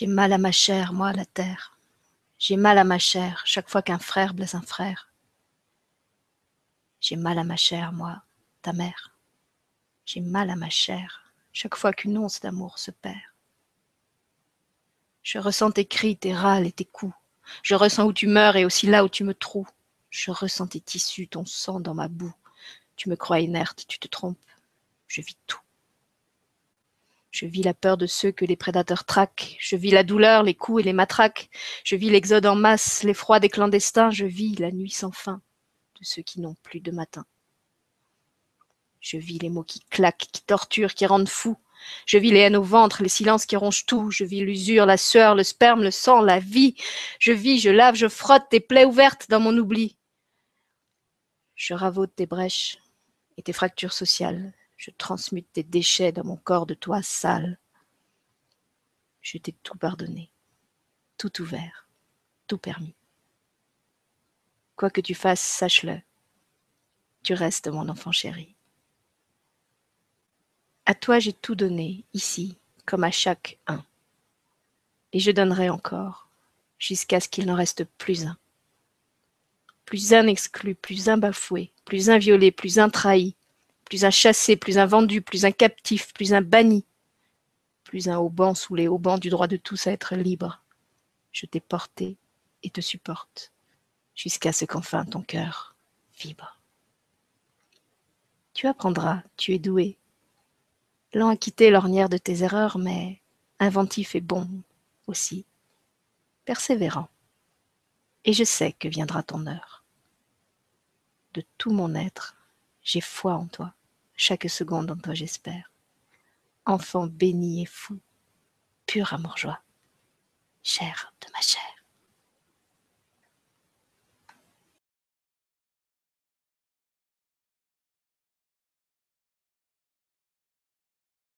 J'ai mal à ma chair, moi, la terre. J'ai mal à ma chair chaque fois qu'un frère blesse un frère. J'ai mal à ma chair, moi, ta mère. J'ai mal à ma chair chaque fois qu'une once d'amour se perd. Je ressens tes cris, tes râles et tes coups. Je ressens où tu meurs et aussi là où tu me troues. Je ressens tes tissus, ton sang dans ma boue. Tu me crois inerte, tu te trompes. Je vis tout. Je vis la peur de ceux que les prédateurs traquent. Je vis la douleur, les coups et les matraques. Je vis l'exode en masse, l'effroi des clandestins. Je vis la nuit sans fin de ceux qui n'ont plus de matin. Je vis les mots qui claquent, qui torturent, qui rendent fou. Je vis les haines au ventre, les silences qui rongent tout. Je vis l'usure, la sueur, le sperme, le sang, la vie. Je vis, je lave, je frotte tes plaies ouvertes dans mon oubli. Je ravaude tes brèches et tes fractures sociales. Je transmute tes déchets dans mon corps de toi sale. Je t'ai tout pardonné, tout ouvert, tout permis. Quoi que tu fasses, sache-le, tu restes mon enfant chéri. À toi j'ai tout donné, ici, comme à chaque un. Et je donnerai encore, jusqu'à ce qu'il n'en reste plus un. Plus un exclu, plus un bafoué, plus un violé, plus un trahi, plus un chassé, plus un vendu, plus un captif, plus un banni, plus un haut sous les haubans du droit de tous à être libre. Je t'ai porté et te supporte, jusqu'à ce qu'enfin ton cœur vibre. Tu apprendras, tu es doué, lent à quitter l'ornière de tes erreurs, mais inventif et bon aussi, persévérant. Et je sais que viendra ton heure. De tout mon être, j'ai foi en toi chaque seconde en toi j'espère. Enfant béni et fou, pur amour-joie, chair de ma chair.